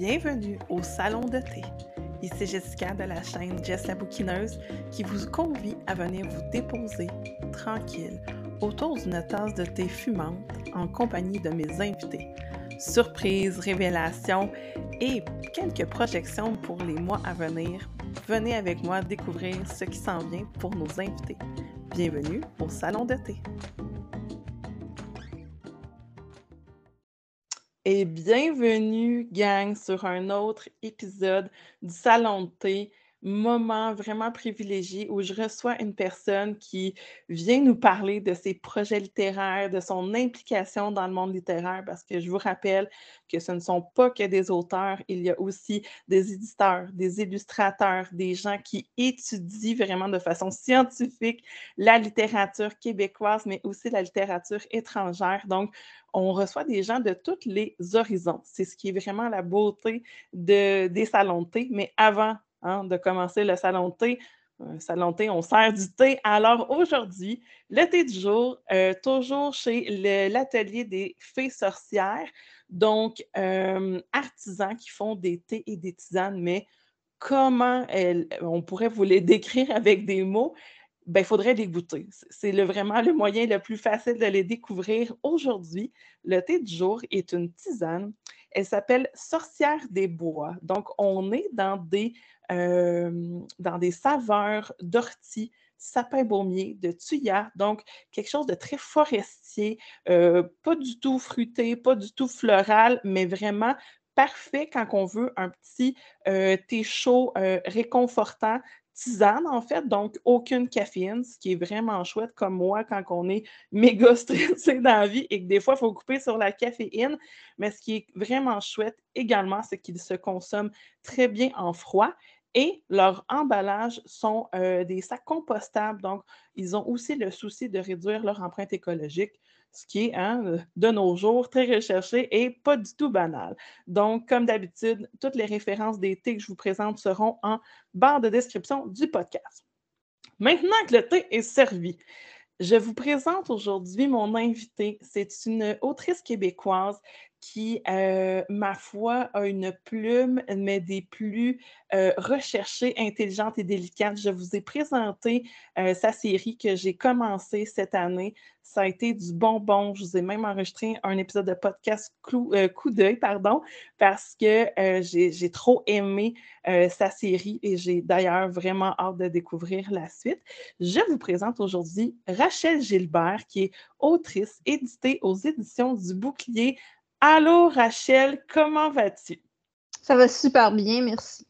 Bienvenue au Salon de thé. Ici Jessica de la chaîne Jess la bouquineuse qui vous convie à venir vous déposer tranquille autour d'une tasse de thé fumante en compagnie de mes invités. Surprises, révélations et quelques projections pour les mois à venir. Venez avec moi découvrir ce qui s'en vient pour nos invités. Bienvenue au Salon de thé. Et bienvenue, gang, sur un autre épisode du Salon de thé moment vraiment privilégié où je reçois une personne qui vient nous parler de ses projets littéraires, de son implication dans le monde littéraire, parce que je vous rappelle que ce ne sont pas que des auteurs, il y a aussi des éditeurs, des illustrateurs, des gens qui étudient vraiment de façon scientifique la littérature québécoise, mais aussi la littérature étrangère. Donc, on reçoit des gens de tous les horizons. C'est ce qui est vraiment la beauté de, des salons. Mais avant Hein, de commencer le salon de thé. Salon de thé, on sert du thé. Alors aujourd'hui, le thé du jour, euh, toujours chez l'atelier des fées sorcières, donc euh, artisans qui font des thés et des tisanes, mais comment on pourrait vous les décrire avec des mots? Ben, il faudrait les goûter. C'est vraiment le moyen le plus facile de les découvrir aujourd'hui. Le thé du jour est une tisane. Elle s'appelle Sorcière des bois. Donc, on est dans des dans des saveurs d'ortie, sapin baumier, de thuya, donc quelque chose de très forestier, pas du tout fruité, pas du tout floral, mais vraiment parfait quand on veut un petit thé chaud réconfortant, tisane, en fait, donc aucune caféine, ce qui est vraiment chouette, comme moi, quand on est méga stressé dans la vie et que des fois, il faut couper sur la caféine. Mais ce qui est vraiment chouette également, c'est qu'il se consomme très bien en froid et leurs emballages sont euh, des sacs compostables. Donc, ils ont aussi le souci de réduire leur empreinte écologique, ce qui est hein, de nos jours très recherché et pas du tout banal. Donc, comme d'habitude, toutes les références des thés que je vous présente seront en barre de description du podcast. Maintenant que le thé est servi, je vous présente aujourd'hui mon invité. C'est une autrice québécoise qui, euh, ma foi, a une plume, mais des plus euh, recherchées, intelligentes et délicates. Je vous ai présenté euh, sa série que j'ai commencée cette année. Ça a été du bonbon. Je vous ai même enregistré un épisode de podcast Coup d'œil, pardon, parce que j'ai trop aimé sa série et j'ai d'ailleurs vraiment hâte de découvrir la suite. Je vous présente aujourd'hui Rachel Gilbert, qui est autrice éditée aux éditions du Bouclier Allô Rachel, comment vas-tu? Ça va super bien, merci.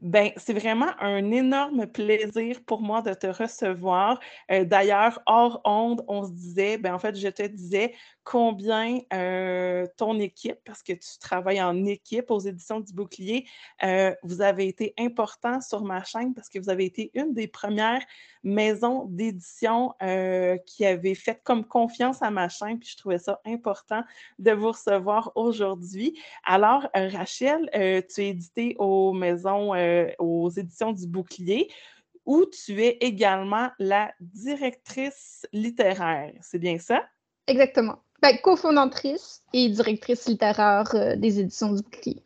Ben, c'est vraiment un énorme plaisir pour moi de te recevoir. Euh, d'ailleurs, hors onde, on se disait, ben, en fait, je te disais combien ton équipe, parce que tu travailles en équipe aux éditions du Bouclier, vous avez été important sur ma chaîne parce que vous avez été une des premières maisons d'édition qui avait fait comme confiance à ma chaîne, puis je trouvais ça important de vous recevoir aujourd'hui. Alors, Rachel, tu es éditée aux maisons aux éditions du Bouclier, où tu es également la directrice littéraire. C'est bien ça? Exactement. Ben, cofondatrice et directrice littéraire euh, des éditions du Bouclier.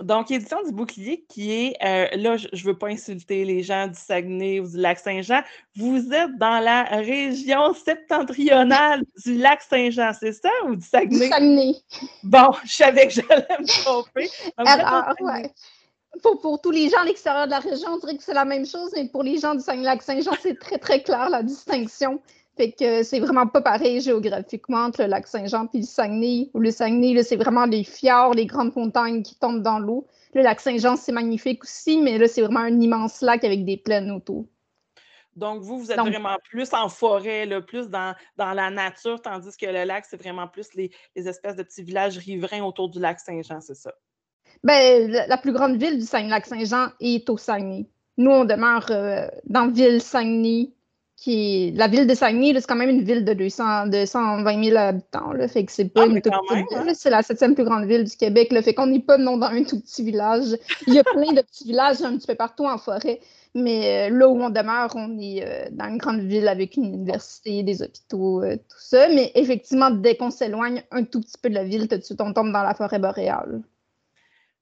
Donc, Édition du Bouclier, qui est, euh, là, je ne veux pas insulter les gens du Saguenay ou du Lac-Saint-Jean, vous êtes dans la région septentrionale du Lac-Saint-Jean, c'est ça, ou du Saguenay? Du Saguenay. Bon, je savais que j'allais me tromper. Alors, ouais pour, tous les gens à l'extérieur de la région, on dirait que c'est la même chose, mais pour les gens du Saguenay-Lac-Saint-Jean, c'est très, très clair la distinction. Fait que c'est vraiment pas pareil géographiquement entre le lac Saint-Jean et le Saguenay. le Saguenay, c'est vraiment les fjords, les grandes montagnes qui tombent dans l'eau. Le lac Saint-Jean, c'est magnifique aussi, mais là, c'est vraiment un immense lac avec des plaines autour. Donc, vous, vous êtes vraiment plus en forêt, plus dans, la nature, tandis que le lac, c'est vraiment plus les, les espèces de petits villages riverains autour du lac Saint-Jean, c'est ça? Ben, la, plus grande ville du Saguenay-Lac-Saint-Jean est au Saguenay. Nous, on demeure euh, dans ville Saguenay, qui la ville de Saguenay, c'est quand même une ville de 200, 220 000 habitants. Là, fait que c'est pas ah, une toute petite ville. Hein? C'est la septième plus grande ville du Québec. Là, fait qu'on n'est pas non dans un tout petit village. Il y a plein de petits villages un petit peu partout en forêt. Mais euh, là où on demeure, on est euh, dans une grande ville avec une université, des hôpitaux, tout ça. Mais effectivement, dès qu'on s'éloigne un tout petit peu de la ville, tout de suite, on tombe dans la forêt boréale.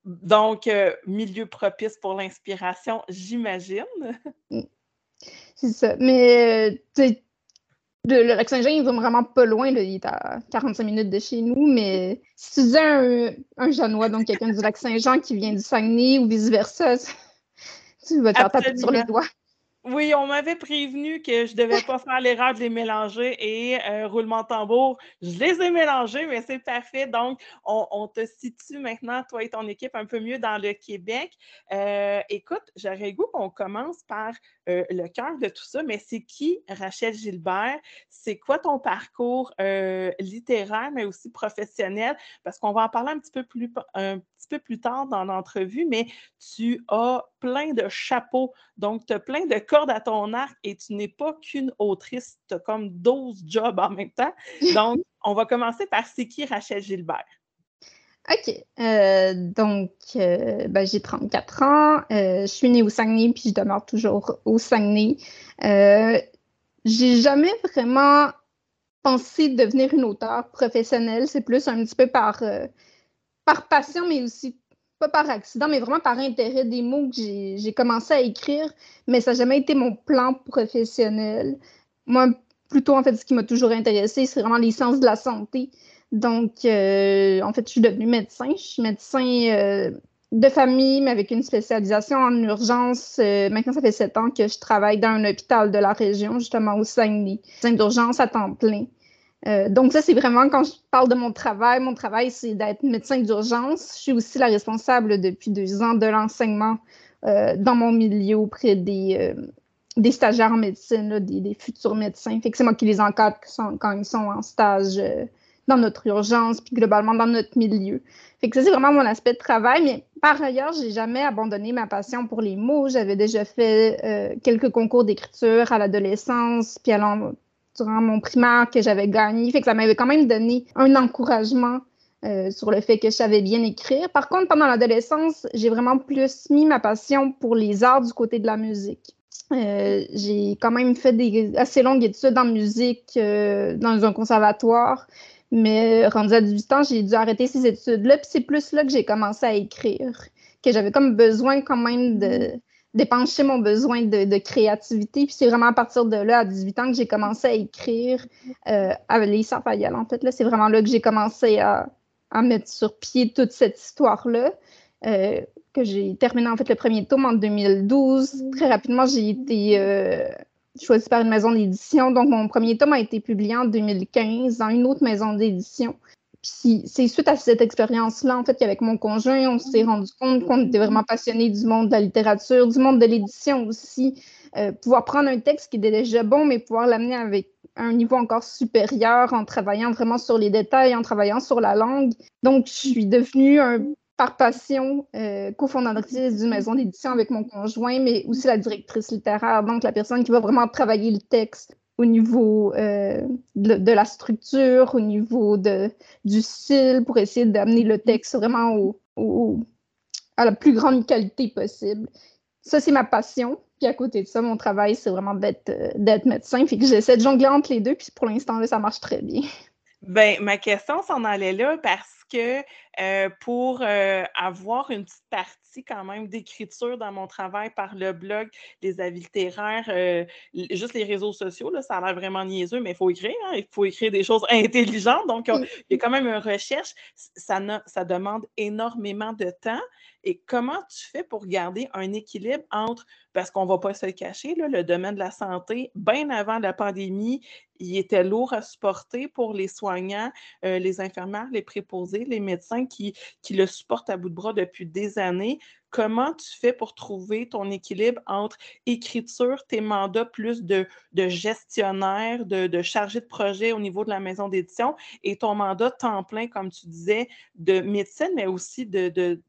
Donc, milieu propice pour l'inspiration, j'imagine. C'est ça. Mais, le, lac Saint-Jean, il est vraiment pas loin. Là. Il est à 45 minutes de chez nous. Mais si tu disais un, un Janois, donc quelqu'un du lac Saint-Jean qui vient du Saguenay ou vice-versa, tu vas te taper sur les doigts. Oui, on m'avait prévenu que je ne devais pas faire l'erreur de les mélanger et euh, roulement tambour, je les ai mélangés, mais c'est parfait. Donc, on, te situe maintenant, toi et ton équipe, un peu mieux dans le Québec. Euh, écoute, j'aurais goût qu'on commence par euh, le cœur de tout ça, mais c'est qui Rachel Gilbert? C'est quoi ton parcours littéraire, mais aussi professionnel? Parce qu'on va en parler un petit peu plus, petit peu plus tard dans l'entrevue, mais tu as plein de chapeaux, donc tu as plein de à ton arc et tu n'es pas qu'une autrice, tu as comme 12 jobs en même temps. Donc, on va commencer par c'est qui Rachel Gilbert? OK. Euh, donc, euh, ben, j'ai 34 ans. Euh, je suis née au Saguenay, puis je demeure toujours au Saguenay. j'ai jamais vraiment pensé devenir une auteure professionnelle. C'est plus un petit peu par, par passion, mais aussi pas par accident, mais vraiment par intérêt des mots que j'ai commencé à écrire, mais ça n'a jamais été mon plan professionnel. Moi, plutôt, en fait, ce qui m'a toujours intéressé, c'est vraiment les sciences de la santé. Donc, euh, en fait, je suis devenue médecin. Je suis médecin euh, de famille, mais avec une spécialisation en urgence. Euh, maintenant, ça fait sept ans que je travaille dans un hôpital de la région, justement au Saguenay. Médecin d'urgence à temps plein. Euh, donc ça, c'est vraiment quand je parle de mon travail, mon travail, c'est d'être médecin d'urgence. Je suis aussi la responsable depuis deux ans de l'enseignement euh, dans mon milieu auprès des, euh, stagiaires en médecine, des, futurs médecins. Fait que c'est moi qui les encadre quand ils sont en stage dans notre urgence, puis globalement dans notre milieu. Fait que ça, c'est vraiment mon aspect de travail. Mais par ailleurs, j'ai jamais abandonné ma passion pour les mots. J'avais déjà fait quelques concours d'écriture à l'adolescence, puis à durant mon primaire que j'avais gagné. Fait que ça m'avait quand même donné un encouragement euh, sur le fait que je savais bien écrire. Par contre, pendant l'adolescence, j'ai vraiment plus mis ma passion pour les arts du côté de la musique. Euh, j'ai quand même fait des assez longues études en musique euh, dans un conservatoire, mais rendu à 18 ans, j'ai dû arrêter ces études-là. Puis c'est plus là que j'ai commencé à écrire, que j'avais comme besoin quand même de d'épancher mon besoin de, créativité. Puis c'est vraiment à partir de là, à 18 ans, que j'ai commencé à écrire euh, avec les. En fait, là, c'est vraiment là que j'ai commencé à, mettre sur pied toute cette histoire-là. Euh, que j'ai terminé en fait le premier tome en 2012. Très rapidement, j'ai été euh, choisie par une maison d'édition. Donc, mon premier tome a été publié en 2015 dans une autre maison d'édition. Puis c'est suite à cette expérience-là, en fait, qu'avec mon conjoint, on s'est rendu compte qu'on était vraiment passionné du monde de la littérature, du monde de l'édition aussi. Euh, pouvoir prendre un texte qui était déjà bon, mais pouvoir l'amener avec un niveau encore supérieur en travaillant vraiment sur les détails, en travaillant sur la langue. Donc, je suis devenue par passion euh, cofondatrice d'une maison d'édition avec mon conjoint, mais aussi la directrice littéraire, donc la personne qui va vraiment travailler le texte au niveau euh, de, la structure, au niveau du style, pour essayer d'amener le texte vraiment à la plus grande qualité possible. Ça, c'est ma passion. Puis à côté de ça, mon travail, c'est vraiment d'être euh, médecin. Fait que j'essaie de jongler entre les deux, puis pour l'instant, ça marche très bien. Ben, ma question s'en allait là parce que euh, pour avoir une petite partie quand même d'écriture dans mon travail par le blog, les avis littéraires, euh, juste les réseaux sociaux. Là, ça a l'air vraiment niaiseux, mais il faut écrire. Hein, il faut écrire des choses intelligentes. Donc, il y a quand même une recherche. Ça, ça demande énormément de temps. Et comment tu fais pour garder un équilibre entre, parce qu'on ne va pas se le cacher, le domaine de la santé, bien avant la pandémie, il était lourd à supporter pour les soignants, euh, les infirmières, les préposés, les médecins qui, qui le supportent à bout de bras depuis des années comment tu fais pour trouver ton équilibre entre écriture, tes mandats plus de, gestionnaire, de, chargé de projet au niveau de la maison d'édition et ton mandat temps plein, comme tu disais, de médecine, mais aussi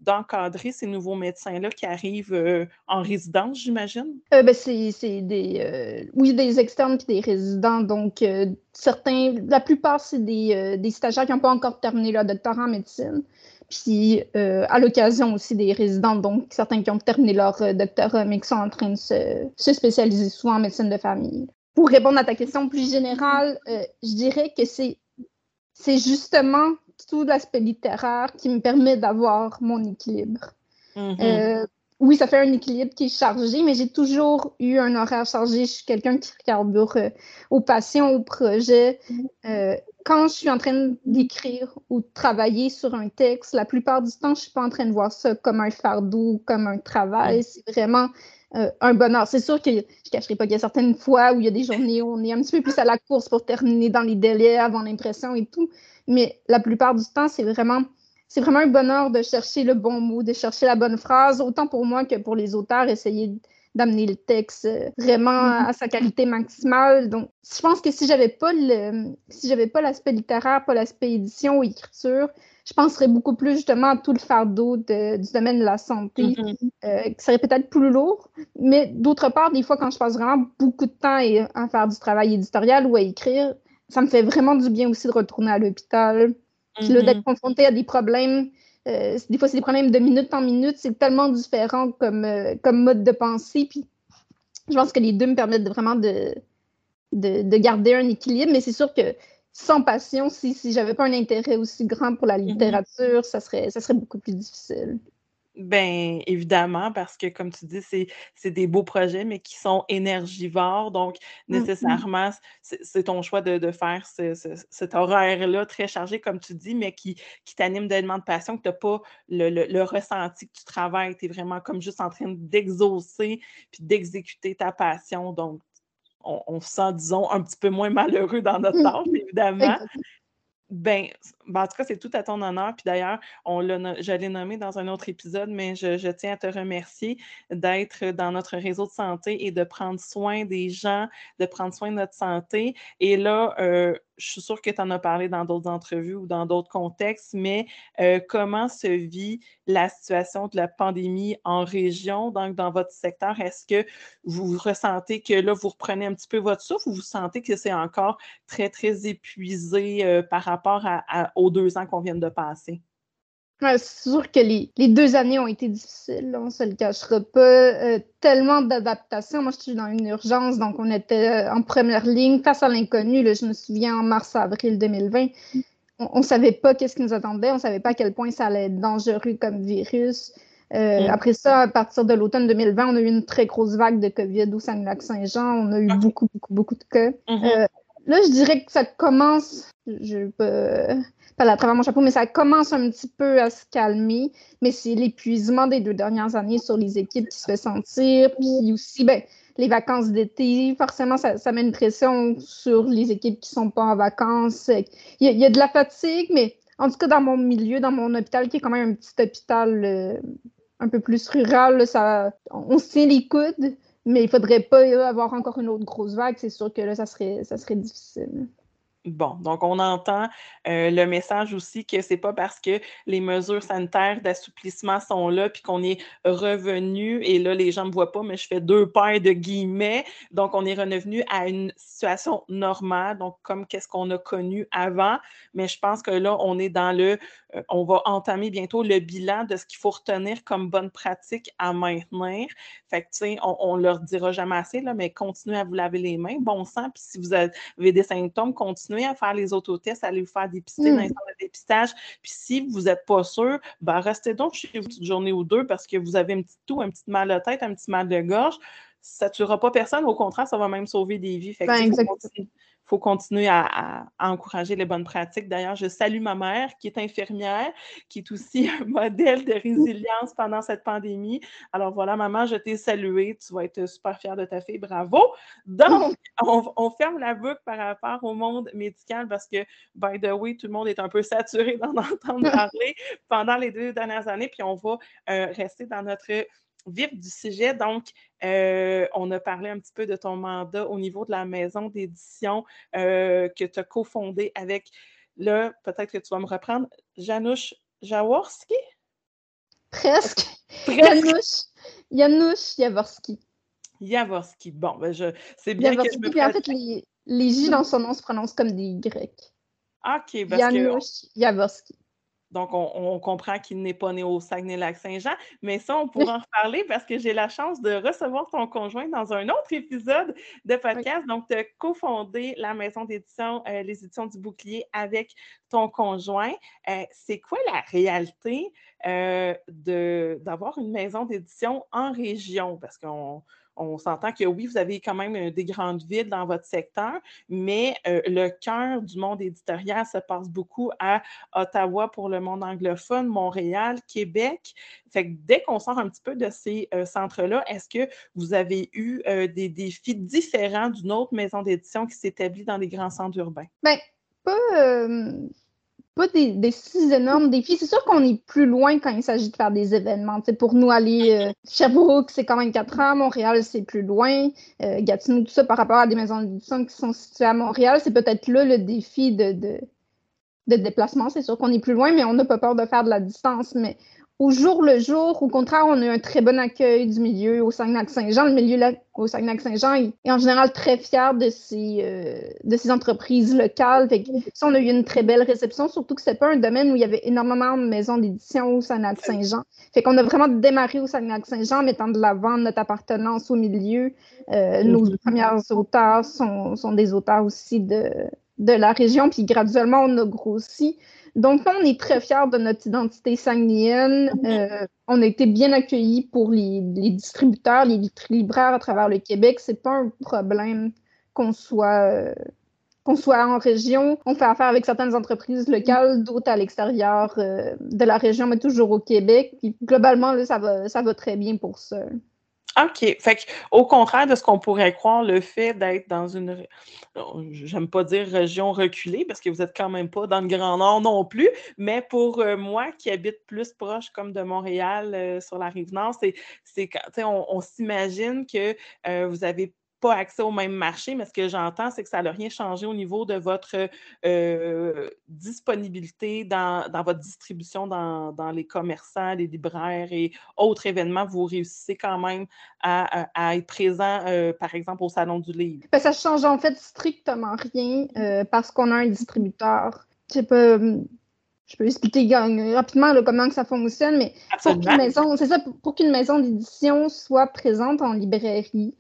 d'encadrer ces nouveaux médecins-là qui arrivent euh, en résidence, j'imagine? Euh, ben c'est des, euh, oui, des externes et des résidents. Donc, certains, la plupart, c'est des, des stagiaires qui n'ont pas encore terminé leur doctorat en médecine puis euh, à l'occasion aussi des résidents, donc certains qui ont terminé leur euh, doctorat, mais qui sont en train de se, spécialiser souvent en médecine de famille. Pour répondre à ta question plus générale, euh, je dirais que c'est, c'est justement tout l'aspect littéraire qui me permet d'avoir mon équilibre. Mhm. Euh, oui, ça fait un équilibre qui est chargé, mais j'ai toujours eu un horaire chargé. Je suis quelqu'un qui carbure euh, aux passions, aux projets. Euh, quand je suis en train d'écrire ou de travailler sur un texte, la plupart du temps, je ne suis pas en train de voir ça comme un fardeau, comme un travail. C'est vraiment euh, un bonheur. C'est sûr que je ne cacherai pas qu'il y a certaines fois où il y a des journées où on est un petit peu plus à la course pour terminer dans les délais avant l'impression et tout. Mais la plupart du temps, c'est vraiment c'est vraiment un bonheur de chercher le bon mot, de chercher la bonne phrase, autant pour moi que pour les auteurs, essayer d'amener le texte euh, vraiment à sa qualité maximale. Donc, je pense que si j'avais pas le, si j'avais pas l'aspect littéraire, pas l'aspect édition ou écriture, je penserais beaucoup plus justement à tout le fardeau de- du domaine de la santé, Mhm. euh, qui serait peut-être plus lourd. Mais d'autre part, des fois, quand je passe vraiment beaucoup de temps à, à faire du travail éditorial ou à écrire, ça me fait vraiment du bien aussi de retourner à l'hôpital, puis là, d'être confronté à des problèmes, euh, des fois, c'est des problèmes de minute en minute, c'est tellement différent comme, euh, comme mode de pensée. Puis je pense que les deux me permettent de vraiment de, de, de garder un équilibre, mais c'est sûr que sans passion, si, si j'avais pas un intérêt aussi grand pour la littérature, ça, serait, ça serait beaucoup plus difficile. Ben, évidemment, parce que comme tu dis, c'est des beaux projets, mais qui sont énergivores. Donc, Mhm. nécessairement, c'est c'est ton choix de, de faire ce- ce- cet horaire-là très chargé, comme tu dis, mais qui, qui t'anime d'éléments de passion, que tu n'as pas le, le- le ressenti que tu travailles. Tu es vraiment comme juste en train d'exaucer puis d'exécuter ta passion. Donc, on, on se sent, disons, un petit peu moins malheureux dans notre tâche, évidemment. Ben, ben, en tout cas, c'est tout à ton honneur. Puis d'ailleurs, on l'a, je l'ai nommé dans un autre épisode, mais je, tiens à te remercier d'être dans notre réseau de santé et de prendre soin des gens, de prendre soin de notre santé. Et là, euh, je suis sûre que tu en as parlé dans d'autres entrevues ou dans d'autres contextes, mais euh, comment se vit la situation de la pandémie en région, donc dans votre secteur? Est-ce que vous ressentez que là, vous reprenez un petit peu votre souffle ou vous sentez que c'est encore très, très épuisé euh, par rapport à- aux deux ans qu'on vient de passer? Ouais, c'est sûr que les, les deux années ont été difficiles, là, on ne se le cachera pas. Euh, tellement d'adaptations. Moi, je suis dans une urgence, donc on était euh, en première ligne face à l'inconnu. Je me souviens en mars-avril 2020, on ne savait pas qu'est-ce qui nous attendait, on ne savait pas à quel point ça allait être dangereux comme virus. Euh, Mm. Après ça, à partir de l'automne 2020, on a eu une très grosse vague de COVID au Saguenay-Lac-Saint-Jean. On a eu beaucoup, beaucoup, beaucoup de cas. Mhm. Euh, Là, je dirais que ça commence, je ne pas à travers mon chapeau, mais ça commence un petit peu à se calmer. Mais c'est l'épuisement des deux dernières années sur les équipes qui se fait sentir. Puis aussi, ben, les vacances d'été, forcément, ça, met une pression sur les équipes qui ne sont pas en vacances. Il y, a, de la fatigue, mais en tout cas, dans mon milieu, dans mon hôpital, qui est quand même un petit hôpital euh, un peu plus rural, ça, on se tient les coudes. Mais il faudrait pas avoir encore une autre grosse vague. C'est sûr que là, ça serait, ça serait difficile. Bon, donc on entend euh, le message aussi que c'est pas parce que les mesures sanitaires d'assouplissement sont là puis qu'on est revenu et là les gens ne me voient pas mais je fais deux paires de guillemets. Donc on est revenu à une situation normale donc comme qu'est-ce qu'on a connu avant. Mais je pense que là on est dans le euh, on va entamer bientôt le bilan de ce qu'il faut retenir comme bonne pratique à maintenir. Fait que tu sais on, on leur dira jamais assez là mais continuez à vous laver les mains. Bon sang puis si vous avez des symptômes continuez à faire les autotests, allez vous faire dépister Mm. dans les centres de dépistage. Puis si vous n'êtes pas sûr, ben restez donc chez vous une journée ou deux parce que vous avez un petit tout, un petit mal de tête, un petit mal de gorge. Ça ne tuera pas personne, au contraire, ça va même sauver des vies. Fait que, Ben, faut continuer, faut continuer à, à- à encourager les bonnes pratiques. D'ailleurs, je salue ma mère qui est infirmière, qui est aussi un modèle de résilience pendant cette pandémie. Alors voilà, maman, je t'ai saluée. Tu vas être super fière de ta fille. Bravo. Donc, on, on ferme la boucle par rapport au monde médical parce que, by the way, tout le monde est un peu saturé d'en entendre parler pendant les deux dernières années. Puis on va euh, rester dans notre vif du sujet. Donc, euh, on a parlé un petit peu de ton mandat au niveau de la maison d'édition euh, que tu as cofondée avec, là, peut-être que tu vas me reprendre, Janusz Jaworski? Presque. Presque. Janusz, Jaworski. Jaworski. Bon, ben je, c'est bien que je Jaworski. me Puis en fait, les, les J dans son nom se prononcent comme des Y. OK, parce que Janusz Jaworski. Donc, on, comprend qu'il n'est pas né au Saguenay-Lac-Saint-Jean, mais ça, on pourra en reparler parce que j'ai la chance de recevoir ton conjoint dans un autre épisode de podcast. Donc, tu as cofondé la maison d'édition, euh, les éditions du bouclier avec ton conjoint. Euh, c'est quoi la réalité euh, d'avoir une maison d'édition en région? Parce qu'on on s'entend que oui, vous avez quand même euh, des grandes villes dans votre secteur, mais euh, le cœur du monde éditorial se passe beaucoup à Ottawa pour le monde anglophone, Montréal, Québec. Fait que dès qu'on sort un petit peu de ces euh, centres-là, est-ce que vous avez eu des défis différents d'une autre maison d'édition qui s'établit dans les grands centres urbains? Bien, pas pas des, six énormes défis. C'est sûr qu'on est plus loin quand il s'agit de faire des événements. pour nous, aller euh, Sherbrooke, c'est quand même quatre ans. Montréal, c'est plus loin. Euh, Gatineau, tout ça, par rapport à des maisons d'édition qui sont situées à Montréal, c'est peut-être là le défi de, de, de déplacement. C'est sûr qu'on est plus loin, mais on n'a pas peur de faire de la distance. Mais au jour le jour. Au contraire, on a eu un très bon accueil du milieu au Saguenay-Saint-Jean. Le milieu au Saguenay-Saint-Jean est, en général très fier de ses, euh, de ses entreprises locales. Fait ça, on a eu une très belle réception, surtout que c'est pas un domaine où il y avait énormément de maisons d'édition au Saguenay-Saint-Jean. Fait qu'on a vraiment démarré au Saguenay-Saint-Jean en mettant de l'avant notre appartenance au milieu. Euh, nos premiers auteurs sont, sont des auteurs aussi de, de la région, puis graduellement, on a grossi. Donc, on est très fiers de notre identité sanguinienne. Euh, on a été bien accueillis pour les, distributeurs, les libraires à travers le Québec. C'est pas un problème qu'on soit, qu'on soit en région. On fait affaire avec certaines entreprises locales, d'autres à l'extérieur euh, de la région, mais toujours au Québec. Puis, globalement, ça, va, ça va très bien pour ça. OK. Fait au contraire de ce qu'on pourrait croire, le fait d'être dans une, j'aime pas dire région reculée, parce que vous êtes quand même pas dans le Grand Nord non plus, mais pour euh, moi qui habite plus proche comme de Montréal euh, sur la rive nord, c'est, c'est on, on s'imagine que euh, vous avez accès au même marché, mais ce que j'entends, c'est que ça n'a rien changé au niveau de votre euh, disponibilité dans, votre distribution dans, les commerçants, les libraires et autres événements. Vous réussissez quand même à, être présent, euh, par exemple, au Salon du Livre. Ben, ça change en fait strictement rien euh, parce qu'on a un distributeur. Je peux, je peux expliquer rapidement comment ça fonctionne, mais pour qu'une maison, c'est ça, pour, qu'une maison d'édition soit présente en librairie,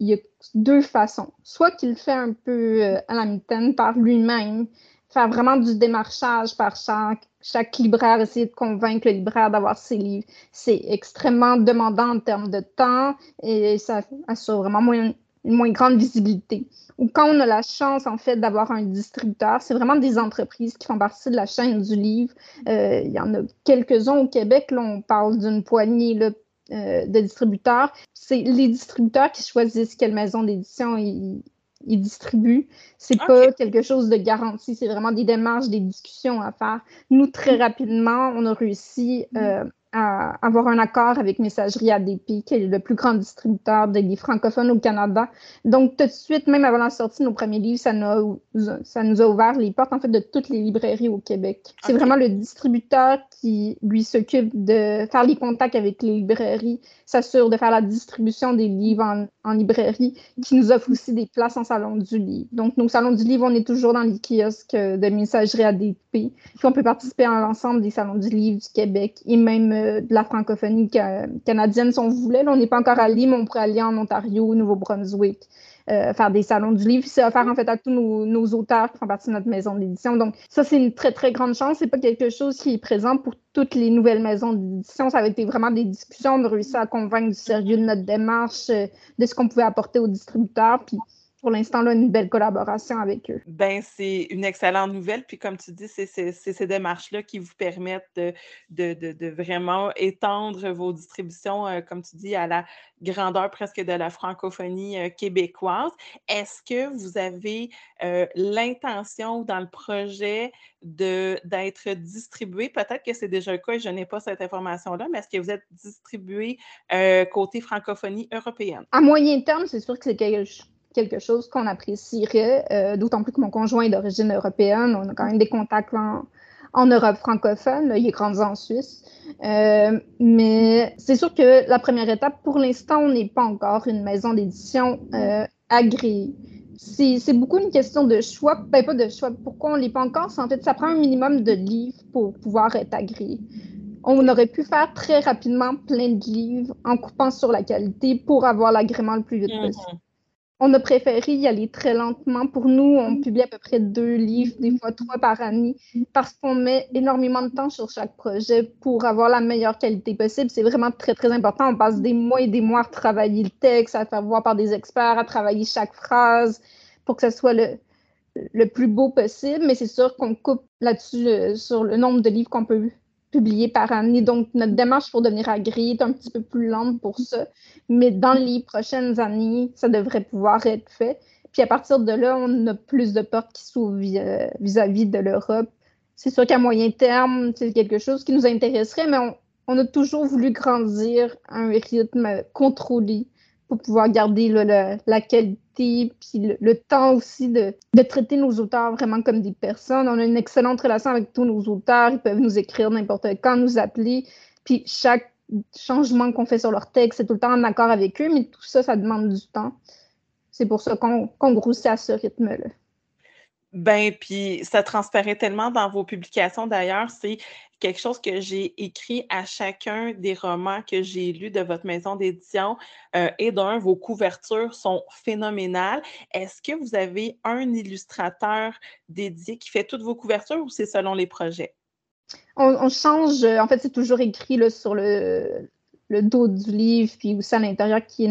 il y a deux façons. Soit qu'il fait un peu euh, à la mitaine par lui-même, faire vraiment du démarchage par chaque, chaque libraire, essayer de convaincre le libraire d'avoir ses livres. C'est extrêmement demandant en termes de temps et ça assure vraiment une moins grande visibilité. Ou quand on a la chance, en fait, d'avoir un distributeur, c'est vraiment des entreprises qui font partie de la chaîne du livre. Euh, il y en a quelques-uns au Québec, là, on parle d'une poignée, là, euh, de distributeurs. C'est les distributeurs qui choisissent quelle maison d'édition ils, distribuent. C'est pas quelque chose de garanti, c'est vraiment des démarches, des discussions à faire. Nous, très rapidement, on a réussi euh, à avoir un accord avec Messagerie ADP, qui est le plus grand distributeur de livres francophones au Canada. Donc, tout de suite, même avant la sortie de nos premiers livres, ça nous a, ça nous a ouvert les portes, en fait, de toutes les librairies au Québec. C'est vraiment le distributeur qui, lui, s'occupe de faire les contacts avec les librairies, s'assure de faire la distribution des livres en, en, librairie, qui nous offre aussi des places en salon du livre. Donc, nos salons du livre, on est toujours dans les kiosques de Messagerie ADP. Puis, on peut participer à l'ensemble des salons du livre du Québec et même de la francophonie canadienne si on voulait. on n'est pas encore allé, mais on pourrait aller en Ontario, au Nouveau-Brunswick, euh, faire des salons du livre. C'est offert en fait à tous nos, auteurs qui font partie de notre maison d'édition. Donc ça, c'est une très, très grande chance. C'est pas quelque chose qui est présent pour toutes les nouvelles maisons d'édition. Ça a été vraiment des discussions. On a réussi à convaincre du sérieux de notre démarche, euh, de ce qu'on pouvait apporter aux distributeurs. Pour l'instant, là, une belle collaboration avec eux. Ben, c'est une excellente nouvelle. Puis, comme tu dis, c'est ces démarches-là qui vous permettent de, de, de, vraiment étendre vos distributions, euh, comme tu dis, à la grandeur presque de la francophonie euh, québécoise. Est-ce que vous avez euh, l'intention dans le projet d'être distribué? Peut-être que c'est déjà le cas et je n'ai pas cette information-là, mais est-ce que vous êtes distribué côté francophonie européenne? À moyen terme, c'est sûr que c'est quelque chose quelque chose qu'on apprécierait, euh, d'autant plus que mon conjoint est d'origine européenne. On a quand même des contacts en, Europe francophone. il est grandi en Suisse. Euh, mais c'est sûr que la première étape, pour l'instant, on n'est pas encore une maison d'édition euh, agréée. c'est beaucoup une question de choix. Ben, pas de choix. Pourquoi on ne l'est pas encore? En fait, ça prend un minimum de livres pour pouvoir être agréé. On aurait pu faire très rapidement plein de livres en coupant sur la qualité pour avoir l'agrément le plus vite mm-hmm. possible. On a préféré y aller très lentement. Pour nous, on publie à peu près deux livres, des fois trois par année, parce qu'on met énormément de temps sur chaque projet pour avoir la meilleure qualité possible. C'est vraiment très, très important. On passe des mois et des mois à travailler le texte, à faire voir par des experts, à travailler chaque phrase pour que ce soit le, le plus beau possible. Mais c'est sûr qu'on coupe là-dessus euh, sur le nombre de livres qu'on peut publiés par année. Donc, notre démarche pour devenir agréé est un petit peu plus lente pour ça. Mais dans les prochaines années, ça devrait pouvoir être fait. Puis à partir de là, on a plus de portes qui s'ouvrent vis-à-vis de l'Europe. C'est sûr qu'à moyen terme, c'est quelque chose qui nous intéresserait, mais on, a toujours voulu grandir à un rythme contrôlé pour pouvoir garder la qualité puis le, temps aussi de, traiter nos auteurs vraiment comme des personnes. On a une excellente relation avec tous nos auteurs. Ils peuvent nous écrire n'importe quand, nous appeler. Puis chaque changement qu'on fait sur leur texte, c'est tout le temps en accord avec eux, mais tout ça, ça demande du temps. C'est pour ça qu'on grossit à ce rythme-là. Ben, puis ça transparaît tellement dans vos publications d'ailleurs. C'est quelque chose que j'ai écrit à chacun des romans que j'ai lus de votre maison d'édition. Euh, et d'un, vos couvertures sont phénoménales. Est-ce que vous avez un illustrateur dédié qui fait toutes vos couvertures ou c'est selon les projets? On, change, en fait, c'est toujours écrit là, sur le, le dos du livre, puis aussi à l'intérieur qui est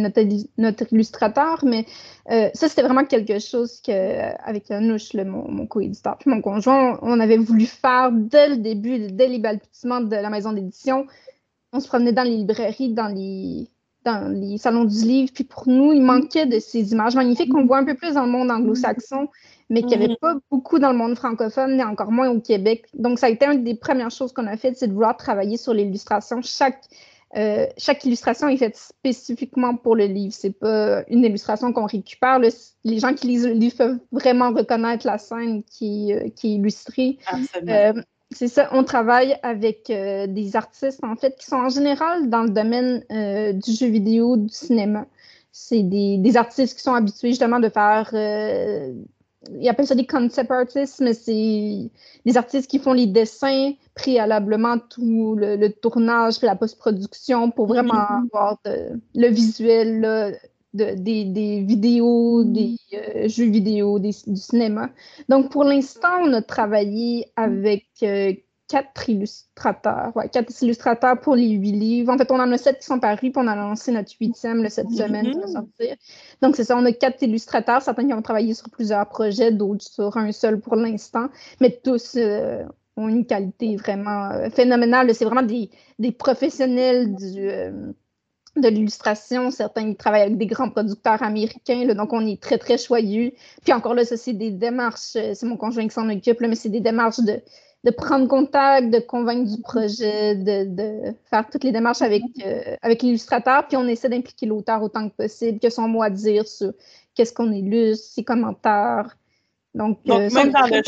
notre, illustrateur. Mais euh, ça, c'était vraiment quelque chose que, avec Anouche, mon, mon co-éditeur, puis mon conjoint, on avait voulu faire dès le début, dès les balbutiements de la maison d'édition. On se promenait dans les librairies, dans les, dans les salons du livre. Puis pour nous, il manquait de ces images magnifiques qu'on voit un peu plus dans le monde anglo-saxon, mais qu'il n'y avait pas beaucoup dans le monde francophone, et encore moins au Québec. Donc, ça a été une des premières choses qu'on a faites, c'est de vouloir travailler sur l'illustration. Chaque euh, chaque illustration est faite spécifiquement pour le livre. C'est pas une illustration qu'on récupère. les gens qui lisent le livre peuvent vraiment reconnaître la scène qui, euh, qui est illustrée. Euh, c'est ça, on travaille avec des artistes, en fait, qui sont en général dans le domaine du jeu vidéo, du cinéma. C'est des, des, artistes qui sont habitués justement de faire ils appellent ça des concept artists, mais c'est des artistes qui font les dessins préalablement tout le, tournage et la post-production pour vraiment mm-hmm. avoir le visuel de, des, vidéos, mm-hmm. des euh, jeux vidéo, du cinéma. Donc pour l'instant, on a travaillé avec euh, quatre illustrateurs. Ouais, quatre illustrateurs pour les huit livres. En fait, on en a sept qui sont parus, puis on a lancé notre huitième cette semaine qui va sortir. Donc, c'est ça, on a quatre illustrateurs, certains qui ont travaillé sur plusieurs projets, d'autres sur un seul pour l'instant, mais tous euh, ont une qualité vraiment euh, phénoménale. C'est vraiment des, des, professionnels du. Euh, de l'illustration. Certains travaillent avec des grands producteurs américains, donc on est très, très choyeux. Puis encore là, ça, c'est des démarches, c'est mon conjoint qui s'en occupe, mais c'est des démarches de, de prendre contact, de convaincre du projet, de, faire toutes les démarches avec, euh, avec l'illustrateur, puis on essaie d'impliquer l'auteur autant que possible, que son mot à dire sur qu'est-ce qu'on illustre, ses commentaires. Donc, euh, même, dans le,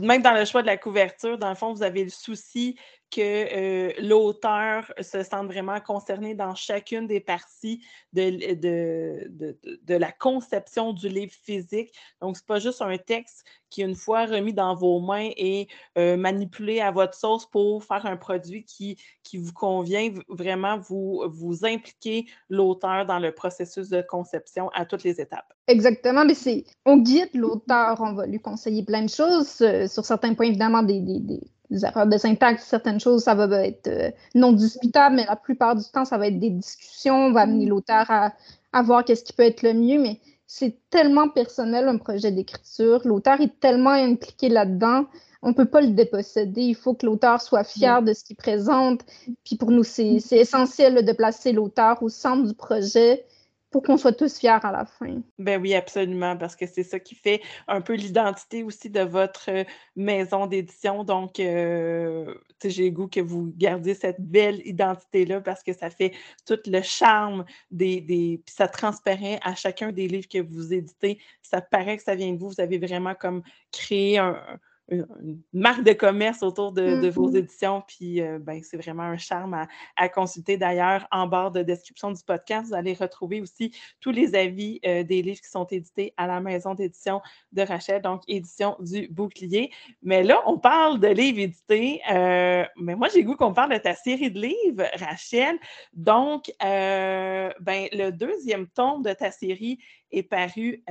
même dans le choix de la couverture, dans le fond, vous avez le souci que euh, l'auteur se sente vraiment concerné dans chacune des parties de, de, de, la conception du livre physique. Donc, ce n'est pas juste un texte qui, une fois remis dans vos mains, est euh, manipulé à votre sauce pour faire un produit qui, qui vous convient. Vraiment, vous, vous impliquez l'auteur dans le processus de conception à toutes les étapes. Exactement, mais c'est on guide l'auteur, on va lui conseiller plein de choses, euh, sur certains points, évidemment, des des erreurs de syntaxe, certaines choses, ça va être euh, non discutable, mais la plupart du temps, ça va être des discussions, on va amener mm. l'auteur à, voir qu'est-ce qui peut être le mieux, mais c'est tellement personnel un projet d'écriture, l'auteur est tellement impliqué là-dedans, on ne peut pas le déposséder, il faut que l'auteur soit fier mm. de ce qu'il présente, puis pour nous, c'est essentiel de placer l'auteur au centre du projet, pour qu'on soit tous fiers à la fin. Ben oui, absolument, parce que c'est ça qui fait un peu l'identité aussi de votre euh, maison d'édition. Donc, euh, j'ai le goût que vous gardiez cette belle identité-là parce que ça fait tout le charme des. des puis ça transparaît à chacun des livres que vous éditez. Ça paraît que ça vient de vous. Vous avez vraiment comme créé un, une marque de commerce autour de, vos mm-hmm. éditions. Puis, euh, ben, c'est vraiment un charme à, consulter. D'ailleurs, en barre de description du podcast, vous allez retrouver aussi tous les avis euh, des livres qui sont édités à la maison d'édition de Rachel, donc édition du bouclier. Mais là, on parle de livres édités. Euh, mais moi, j'ai goût qu'on parle de ta série de livres, Rachel. Donc, ben, le deuxième tome de ta série est paru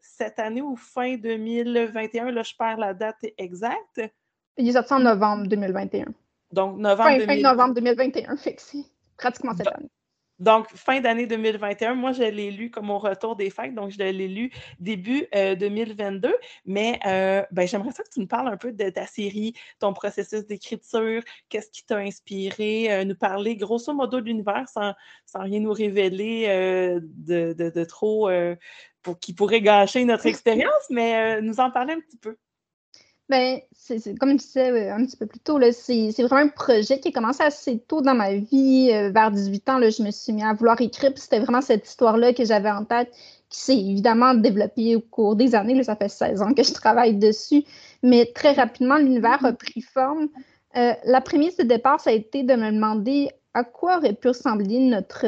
cette année ou fin 2021. Là, je perds la date exacte. Il est sorti en novembre 2021. Donc, novembre, fin, 2021. fin novembre 2021, fait pratiquement cette année. Donc, fin d'année 2021, moi, je l'ai lu comme au retour des fêtes, donc je l'ai lu début 2022. Euh, Mais euh, ben, j'aimerais ça que tu nous parles un peu de ta série, ton processus d'écriture, qu'est-ce qui t'a inspiré, euh, nous parler grosso modo de l'univers sans, rien nous révéler de, trop pour, qui pourrait gâcher notre expérience, mais nous en parler un petit peu. Ben, c'est comme je disais un petit peu plus tôt, c'est vraiment un projet qui a commencé assez tôt dans ma vie. Euh, vers 18 ans, là, je me suis mis à vouloir écrire. C'était vraiment cette histoire-là que j'avais en tête, qui s'est évidemment développée au cours des années. Là, ça fait 16 ans que je travaille dessus. Mais très rapidement, l'univers a pris forme. Euh, la prémisse de départ, ça a été de me demander à quoi aurait pu ressembler notre,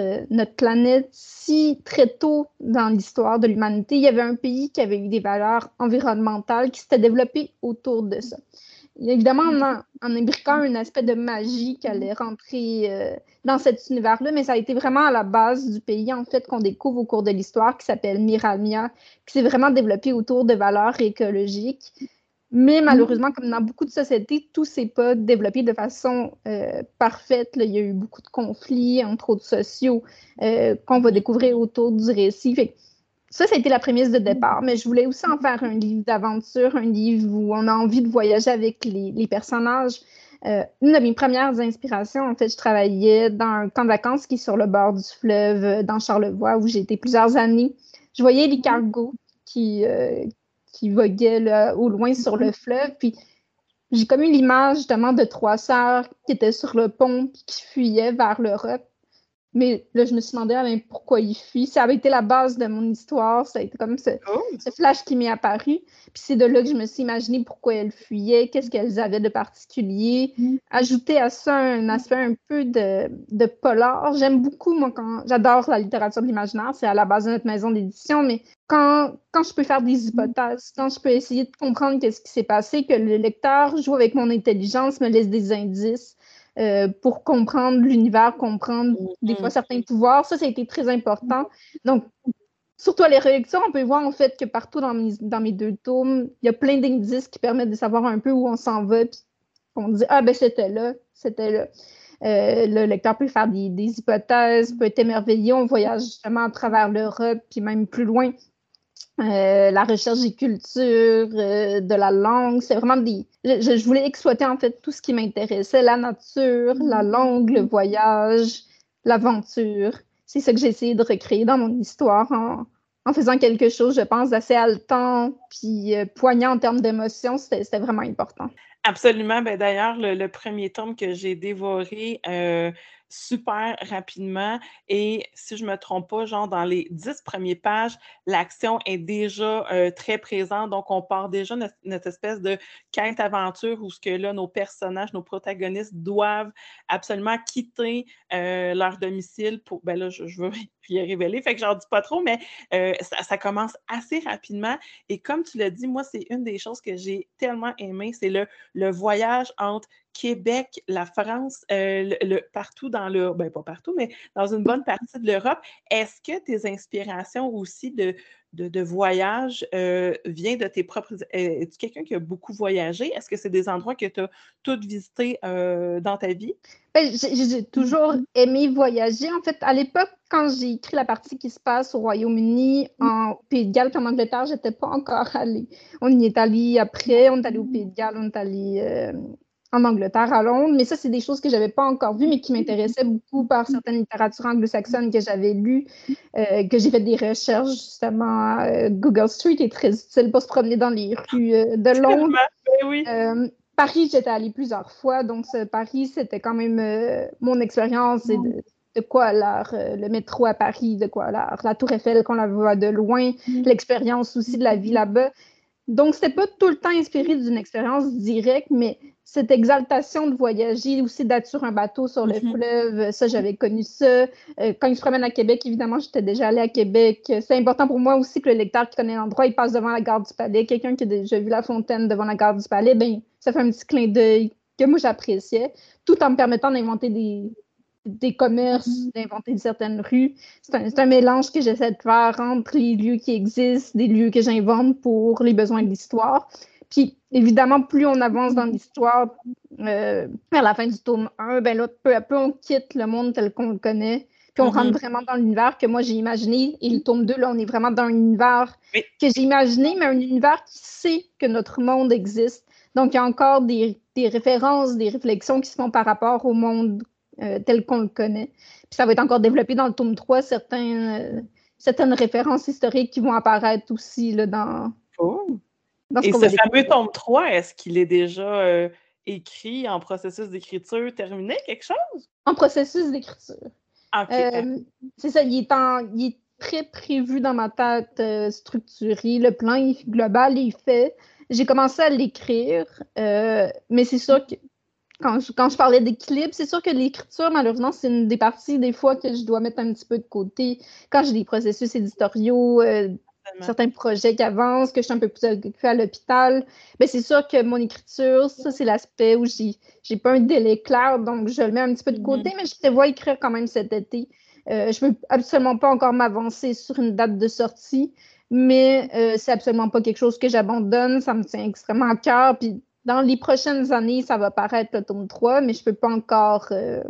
planète si très tôt dans l'histoire de l'humanité, il y avait un pays qui avait eu des valeurs environnementales qui s'étaient développées autour de ça? Évidemment, en, en imbriquant un aspect de magie qui allait rentrer euh, dans cet univers-là, mais ça a été vraiment à la base du pays, en fait, qu'on découvre au cours de l'histoire, qui s'appelle Miramia, qui s'est vraiment développé autour de valeurs écologiques. Mais mm. malheureusement, comme dans beaucoup de sociétés, tout s'est pas développé de façon euh, parfaite. Il y a eu beaucoup de conflits entre autres sociaux euh, qu'on va découvrir autour du récit. ça, ça a été la prémisse de départ. Mais je voulais aussi en faire un livre d'aventure, un livre où on a envie de voyager avec les, personnages. Euh, une de mes premières inspirations, en fait, je travaillais dans un camp de vacances qui est sur le bord du fleuve dans Charlevoix, où j'ai été plusieurs années. Je voyais les cargos qui, qui voguait au loin sur le fleuve. Puis j'ai comme eu l'image justement de trois sœurs qui étaient sur le pont et qui fuyaient vers l'Europe. Mais là, je me suis demandé ah, pourquoi il fuit? Ça avait été la base de mon histoire. Ça a été comme ce, oh. flash qui m'est apparu. Puis c'est de là que je me suis imaginé pourquoi elles fuyaient, qu'est-ce qu'elles avaient de particulier. Mm. Ajouter à ça un aspect un peu de, de polar. J'aime beaucoup, moi, quand j'adore la littérature de l'imaginaire. C'est à la base de notre maison d'édition. Mais quand, quand je peux faire des hypothèses, quand je peux essayer de comprendre qu'est-ce qui s'est passé, que le lecteur joue avec mon intelligence, me laisse des indices euh, pour comprendre l'univers, comprendre des fois mm-hmm. certains pouvoirs. Ça, ça a été très important. Donc, surtout à les rélections, on peut voir en fait que partout dans mes, dans mes deux tomes, il y a plein d'indices qui permettent de savoir un peu où on s'en va. Puis on dit Ah, ben c'était là, c'était là. Euh, le lecteur peut faire des, des, hypothèses, peut être émerveillé. On voyage justement à travers l'Europe, puis même plus loin. Euh, la recherche des cultures, de la langue, c'est vraiment des, je, voulais exploiter en fait tout ce qui m'intéressait, la nature, la langue, le voyage, l'aventure. C'est ça que j'ai essayé de recréer dans mon histoire en, faisant quelque chose, je pense, d'assez haletant puis euh, poignant en termes d'émotion. C'était vraiment important. Absolument. Ben, D'ailleurs, le, premier tome que j'ai dévoré, euh, super rapidement. Et si je ne me trompe pas, genre dans les dix premières pages, l'action est déjà euh, très présente. Donc, on part déjà notre, notre espèce de quête-aventure où ce que là, nos personnages, nos protagonistes doivent absolument quitter euh, leur domicile pour. Ben là, je, veux y révéler, fait que j'en dis pas trop, mais euh, ça, commence assez rapidement. Et comme tu l'as dit, moi, c'est une des choses que j'ai tellement aimé, c'est le, le voyage entre Québec, la France, euh, le, partout dans le, ben pas partout, mais dans une bonne partie de l'Europe. Est-ce que tes inspirations aussi de, de, voyage euh, viennent de tes propres... Euh, es-tu quelqu'un qui a beaucoup voyagé? Est-ce que c'est des endroits que tu as toutes visités dans ta vie? Ben, j'ai toujours mm-hmm. aimé voyager. En fait, à l'époque, quand j'ai écrit la partie qui se passe au Royaume-Uni, mm-hmm. en Pays de Galles, en Angleterre, j'étais pas encore allée. On y est allé après, on est allé au Pays de Galles, on est allé en Angleterre, à Londres, mais ça, c'est des choses que je n'avais pas encore vues, mais qui m'intéressaient beaucoup par certaines littératures anglo-saxonnes que j'avais lues, euh, que j'ai fait des recherches, justement. Euh, Google Street est très utile pour se promener dans les rues euh, de Londres. Oui. Paris, j'étais allée plusieurs fois, donc Paris, c'était quand même mon expérience de, de, quoi alors le métro à Paris, de quoi alors la Tour Eiffel qu'on la voit de loin, mm. l'expérience aussi de la vie là-bas Donc, c'était pas tout le temps inspiré d'une expérience directe, mais cette exaltation de voyager, aussi d'être sur un bateau sur le mm-hmm. fleuve, ça, j'avais connu ça. Euh, quand ils se promènent à Québec, évidemment, j'étais déjà allée à Québec. C'est important pour moi aussi que le lecteur qui connaît l'endroit, il passe devant la gare du Palais. Quelqu'un qui a déjà vu la fontaine devant la gare du Palais, ben, ça fait un petit clin d'œil que moi j'appréciais, tout en me permettant d'inventer des, des commerces, mm-hmm. d'inventer certaines rues. C'est un, mélange que j'essaie de faire entre les lieux qui existent, des lieux que j'invente pour les besoins de l'histoire. Puis, évidemment, plus on avance dans l'histoire, euh, à la fin du tome 1, ben là, peu à peu, on quitte le monde tel qu'on le connaît. Puis on rentre mm-hmm. vraiment dans l'univers que moi j'ai imaginé. Et le tome 2, là, on est vraiment dans un univers que j'ai imaginé, mais un univers qui sait que notre monde existe. Donc, il y a encore des, des références, des réflexions qui se font par rapport au monde euh, tel qu'on le connaît. Puis ça va être encore développé dans le tome 3, certains, euh, certaines références historiques qui vont apparaître aussi là, dans, oh. Et ce fameux tome 3, est-ce qu'il est déjà euh, écrit en processus d'écriture terminé, quelque chose? En processus d'écriture. c'est ça, il est, en, il est très prévu dans ma tête structuré. Le plan global est fait. J'ai commencé à l'écrire, mais c'est sûr que quand je, parlais d'équilibre, c'est sûr que l'écriture, malheureusement, c'est une des parties des fois que je dois mettre un petit peu de côté. Quand j'ai des processus éditoriaux, euh, certains projets qui avancent, que je suis un peu plus occupée à l'hôpital, mais c'est sûr que mon écriture, ça, c'est l'aspect où j'ai pas un délai clair, donc je le mets un petit peu de côté, mm-hmm. mais je te vois écrire quand même cet été. Euh, je ne veux absolument pas encore m'avancer sur une date de sortie, mais euh, c'est absolument pas quelque chose que j'abandonne. Ça me tient extrêmement à cœur. Puis dans les prochaines années, ça va paraître le tome 3, mais je ne peux pas encore euh,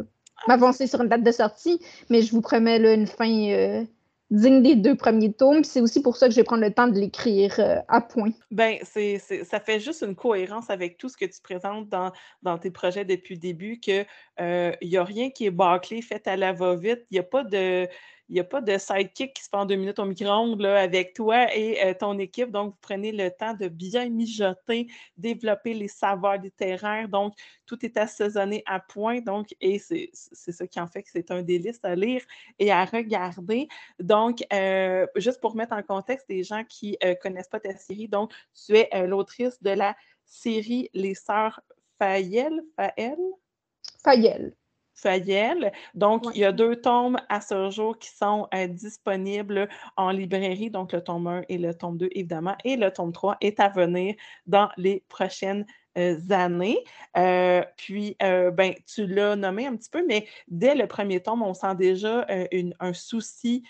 m'avancer sur une date de sortie. Mais je vous promets une fin euh, digne des deux premiers tomes. C'est aussi pour ça que je vais prendre le temps de l'écrire euh, à point. Ben, c'est, ça fait juste une cohérence avec tout ce que tu présentes dans, dans tes projets depuis le début, qu'il n'y a rien qui est bâclé, fait à la va-vite. Il n'y a pas de il n'y a pas de sidekick qui se fait en deux minutes au micro-ondes avec toi et euh, ton équipe. Donc, vous prenez le temps de bien mijoter, développer les savoirs littéraires. Donc, tout est assaisonné à point. Donc, et c'est ça qui en fait que c'est un délice à lire et à regarder. Donc, euh, juste pour mettre en contexte des gens qui ne euh, connaissent pas ta série, donc, tu es l'autrice de la série Les Sœurs Fayel. Fayel? Fayel. Fayel. Donc, il y a deux tomes à ce jour qui sont euh, disponibles en librairie, donc le tome 1 et le tome 2, évidemment, et le tome 3 est à venir dans les prochaines années. Euh, puis, euh, ben, tu l'as nommé un petit peu, mais dès le premier tome, on sent déjà un souci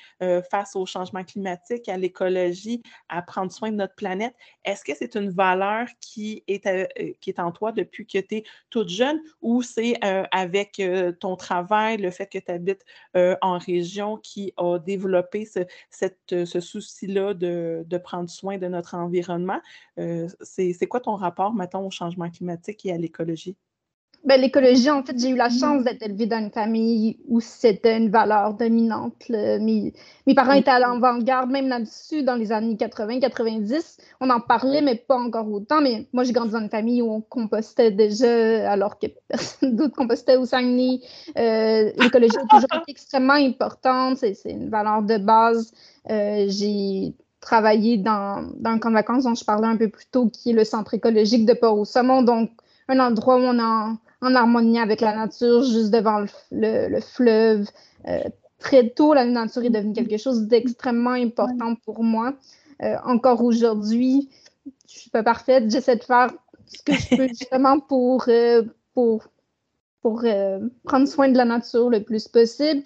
face au changement climatique, à l'écologie, à prendre soin de notre planète. Est-ce que c'est une valeur qui est, qui est en toi depuis que tu es toute jeune ou c'est avec ton travail, le fait que tu habites en région qui a développé ce, souci-là de, de, prendre soin de notre environnement? c'est quoi ton rapport, maintenant au changement climatique et à l'écologie? Ben, l'écologie, en fait, j'ai eu la chance d'être élevée dans une famille où c'était une valeur dominante. Mes, parents étaient à l'avant-garde, même là-dessus, dans les années 80-90. On en parlait, mais pas encore autant. Mais moi, j'ai grandi dans une famille où on compostait déjà, alors que personne d'autre compostait au Saguenay. Euh, l'écologie est toujours extrêmement importante. C'est une valeur de base. Euh, j'ai travailler dans, dans un camp de vacances dont je parlais un peu plus tôt, qui est le centre écologique de Port-au-Saumon. Donc, un endroit où on est en, harmonie avec la nature, juste devant le, fleuve. Euh, très tôt, la nature est devenue quelque chose d'extrêmement important pour moi. Euh, encore aujourd'hui, je suis pas parfaite. J'essaie de faire ce que je peux justement pour, euh, pour pour euh, prendre soin de la nature le plus possible.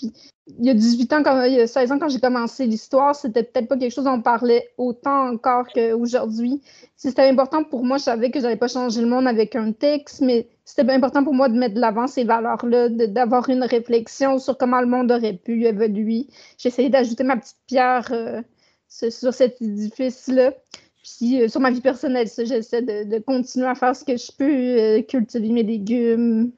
il y a 18 ans, quand, il y a 16 ans, quand j'ai commencé l'histoire, c'était peut-être pas quelque chose dont on parlait autant encore qu'aujourd'hui. C'était important pour moi, je savais que j'allais pas changer le monde avec un texte, mais c'était important pour moi de mettre de l'avant ces valeurs-là, d'avoir une réflexion sur comment le monde aurait pu évoluer. J'essayais d'ajouter ma petite pierre euh, sur cet édifice-là. Puis euh, sur ma vie personnelle, j'essaie de, continuer à faire ce que je peux, euh, cultiver mes légumes,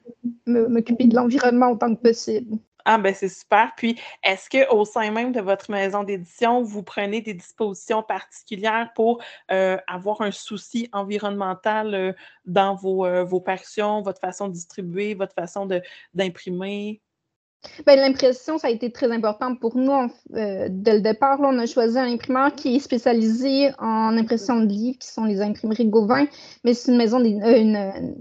m'occuper de l'environnement autant que possible. Ah ben c'est super. Puis est-ce qu'au sein même de votre maison d'édition, vous prenez des dispositions particulières pour euh, avoir un souci environnemental dans vos, vos votre façon de distribuer, votre façon d'imprimer? Ben, L'impression, ça a été très important pour nous. Euh, dès le départ, on a choisi un imprimeur qui est spécialisé en impression de livres, qui sont les imprimeries Gauvin, mais c'est une maison, euh, une,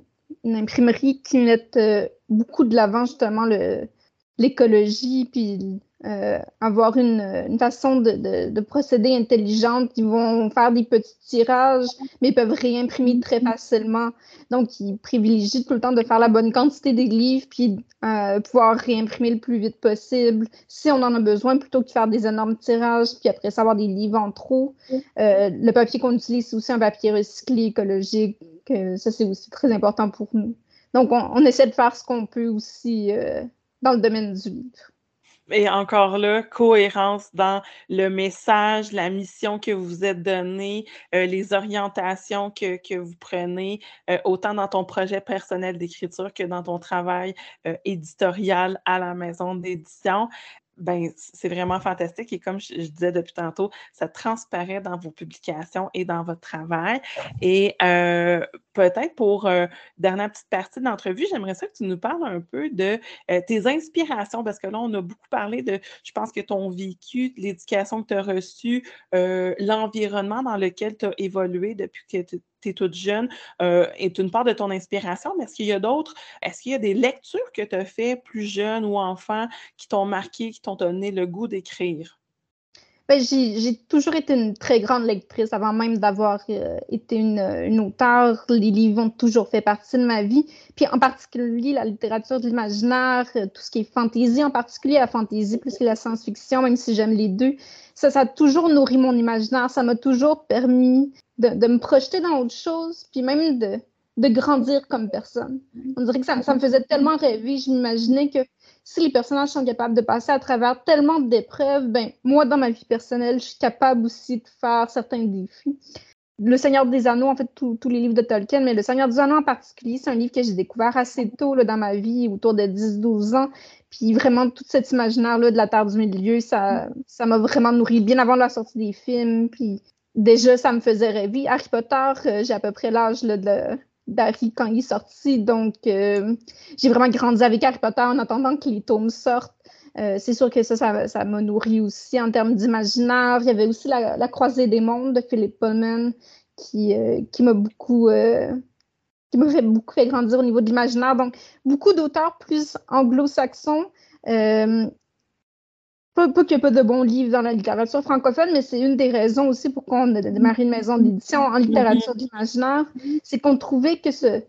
une, imprimerie qui met euh, beaucoup de l'avant justement l'écologie, puis euh, avoir une, façon de, procéder intelligente. Ils vont faire des petits tirages, mais ils peuvent réimprimer très facilement. Donc, ils privilégient tout le temps de faire la bonne quantité des livres, puis euh, pouvoir réimprimer le plus vite possible, si on en a besoin, plutôt que de faire des énormes tirages, puis après ça, avoir des livres en trop. Euh, le papier qu'on utilise, c'est aussi un papier recyclé, écologique. ça, c'est aussi très important pour nous. Donc, on, on essaie de faire ce qu'on peut aussi dans le domaine du livre. Et encore là, cohérence dans le message, la mission que vous êtes donnée, euh, les orientations que, que vous prenez, euh, autant dans ton projet personnel d'écriture que dans ton travail euh, éditorial à la maison d'édition ben, c'est vraiment fantastique. Et comme je, disais depuis tantôt, ça transparaît dans vos publications et dans votre travail. Et peut-être pour euh, dernière petite partie de l'entrevue, j'aimerais ça que tu nous parles un peu de euh, tes inspirations, parce que là, on a beaucoup parlé de, je pense que ton vécu, l'éducation que tu as reçue, l'environnement dans lequel tu as évolué depuis que tu es toute jeune, euh, est une part de ton inspiration, mais est-ce qu'il y a d'autres, est-ce qu'il y a des lectures que tu as fait plus jeune ou enfant qui t'ont marqué, qui t'ont donné le goût d'écrire? Ben, j'ai toujours été une très grande lectrice avant même d'avoir euh, été une, auteure. Les livres ont toujours fait partie de ma vie. Puis en particulier la littérature de l'imaginaire, euh, tout ce qui est fantaisie, en particulier la fantaisie plus que la science-fiction, même si j'aime les deux. Ça, ça a toujours nourri mon imaginaire. Ça m'a toujours permis de, me projeter dans autre chose, puis même de, de grandir comme personne. On dirait que ça me faisait tellement rêver. Je m'imaginais que si les personnages sont capables de passer à travers tellement d'épreuves, ben moi, dans ma vie personnelle, je suis capable aussi de faire certains défis. Le Seigneur des Anneaux, en fait, tous les livres de Tolkien, mais Le Seigneur des Anneaux en particulier, c'est un livre que j'ai découvert assez tôt là, dans ma vie, autour de 10-12 ans. Puis vraiment, tout cet imaginaire-là de la Terre du Milieu, ça m'a vraiment nourri bien avant la sortie des films. Puis déjà, ça me faisait rêver. Harry Potter, euh, j'ai à peu près l'âge d'Harry quand il est sorti. Donc, euh, j'ai vraiment grandi avec Harry Potter en attendant que les tomes sortent. Euh, c'est sûr que ça, ça, m'a nourri aussi en termes d'imaginaire. Il y avait aussi la, Croisée des mondes de Philip Pullman qui, qui m'a beaucoup, qui m'a fait beaucoup fait grandir au niveau de l'imaginaire. Donc, beaucoup d'auteurs plus anglo-saxons pas, qu'il n'y ait pas de bons livres dans la littérature francophone, mais c'est une des raisons aussi pour qu'on a démarré une maison d'édition en littérature d'imaginaire. C'est qu'on trouvait que ce,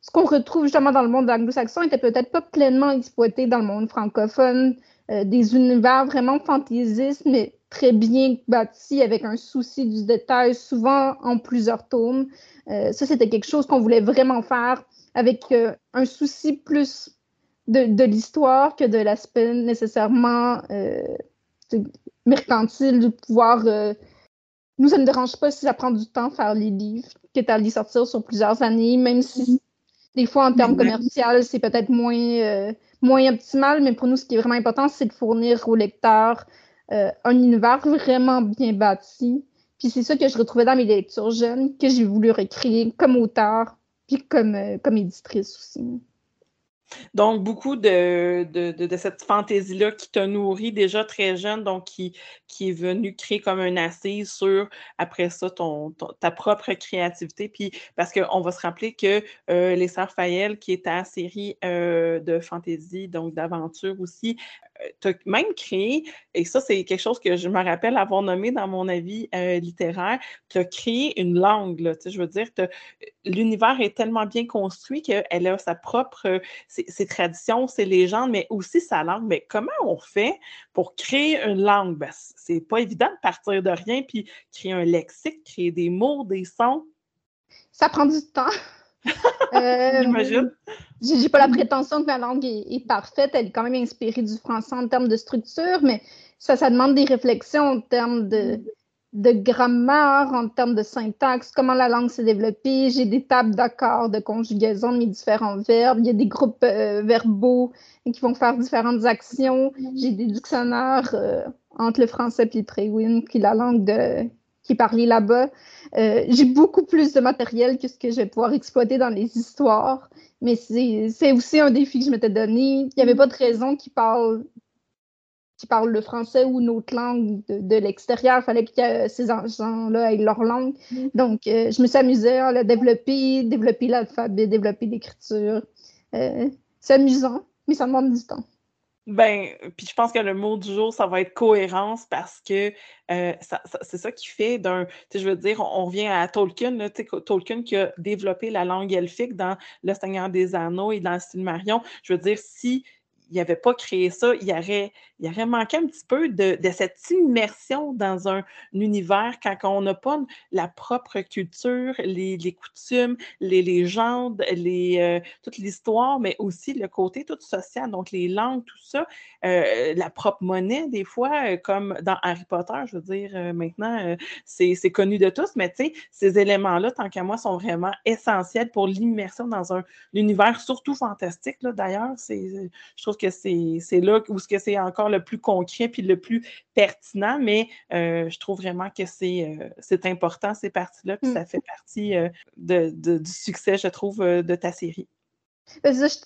ce qu'on retrouve justement dans le monde anglo-saxon était peut-être pas pleinement exploité dans le monde francophone. Euh, des univers vraiment fantaisistes, mais très bien bâtis, avec un souci du détail, souvent en plusieurs tomes. Euh, ça, c'était quelque chose qu'on voulait vraiment faire avec euh, un souci plus de, l'histoire que de l'aspect nécessairement euh, mercantile, de pouvoir. Euh, nous, ça ne dérange pas si ça prend du temps faire les livres, que tu les sortir sur plusieurs années, même si mhm. des fois, en termes commerciaux, c'est peut-être moins, euh, moins optimal, mais pour nous, ce qui est vraiment important, c'est de fournir aux lecteurs un univers vraiment bien bâti. Puis c'est ça que je retrouvais dans mes lectures jeunes, que j'ai voulu recréer comme auteur, puis comme, comme éditrice aussi. Donc, beaucoup de, cette fantaisie-là qui t'a nourri déjà très jeune, donc qui, est venu créer comme un assise sur, après ça, ton, ta propre créativité. Puis, parce qu'on va se rappeler que euh, Les Sœurs Fayel, qui est ta série euh, de fantaisie, donc d'aventure aussi, tu as même créé, et ça, c'est quelque chose que je me rappelle avoir nommé dans mon avis littéraire, tu as créé une langue, je veux dire, l'univers est tellement bien construit qu'elle a sa propre ses, traditions, ses légendes, mais aussi sa langue. Mais comment on fait pour créer une langue? Ben, c'est pas évident de partir de rien puis créer un lexique, créer des mots, des sons. Ça prend du temps. Euh, J'imagine. J'ai pas la prétention que ma langue est, parfaite. Elle est quand même inspirée du français en termes de structure, mais ça, ça demande des réflexions en termes de, de grammaire, en termes de syntaxe, comment la langue s'est développée. J'ai des tables d'accords, de conjugaison de mes différents verbes. Il y a des groupes euh, verbaux qui vont faire différentes actions. J'ai des dictionnaires euh, entre le français et le préwin, qui est la langue de qui parlé là-bas. Euh, j'ai beaucoup plus de matériel que ce que je vais pouvoir exploiter dans les histoires, mais c'est aussi un défi que je m'étais donné. Il n'y avait pas de raison qu'ils parlent qui parlent le français ou une autre langue de, l'extérieur. Il fallait que ces gens-là aient leur langue. Mm. Donc, euh, je me suis amusée à la développer, développer l'alphabet, développer l'écriture. Euh, c'est amusant, mais ça demande du temps. Ben, puis je pense que le mot du jour, ça va être cohérence parce que euh, c'est ça qui fait d'un. Tu sais, je veux dire, on, revient à Tolkien, là, Tolkien qui a développé la langue elfique dans Le Seigneur des Anneaux et dans le style Marion. Je veux dire, si n'avait pas créé ça, il aurait, il aurait manqué un petit peu de, cette immersion dans un, univers quand on n'a pas la propre culture, les, coutumes, les légendes, les, euh, toute l'histoire, mais aussi le côté tout social, donc les langues, tout ça, euh, la propre monnaie, des fois, euh, comme dans Harry Potter, je veux dire, maintenant, c'est connu de tous, mais tu sais, ces éléments-là, tant qu'à moi, sont vraiment essentiels pour l'immersion dans un univers surtout fantastique, d'ailleurs. Je trouve que c'est là où c'est encore le plus concret puis le plus pertinent, mais euh, je trouve vraiment que c'est euh, important, ces parties-là, puis ça mmh. fait partie euh, de, du succès, je trouve, de ta série. Ben, ça, je,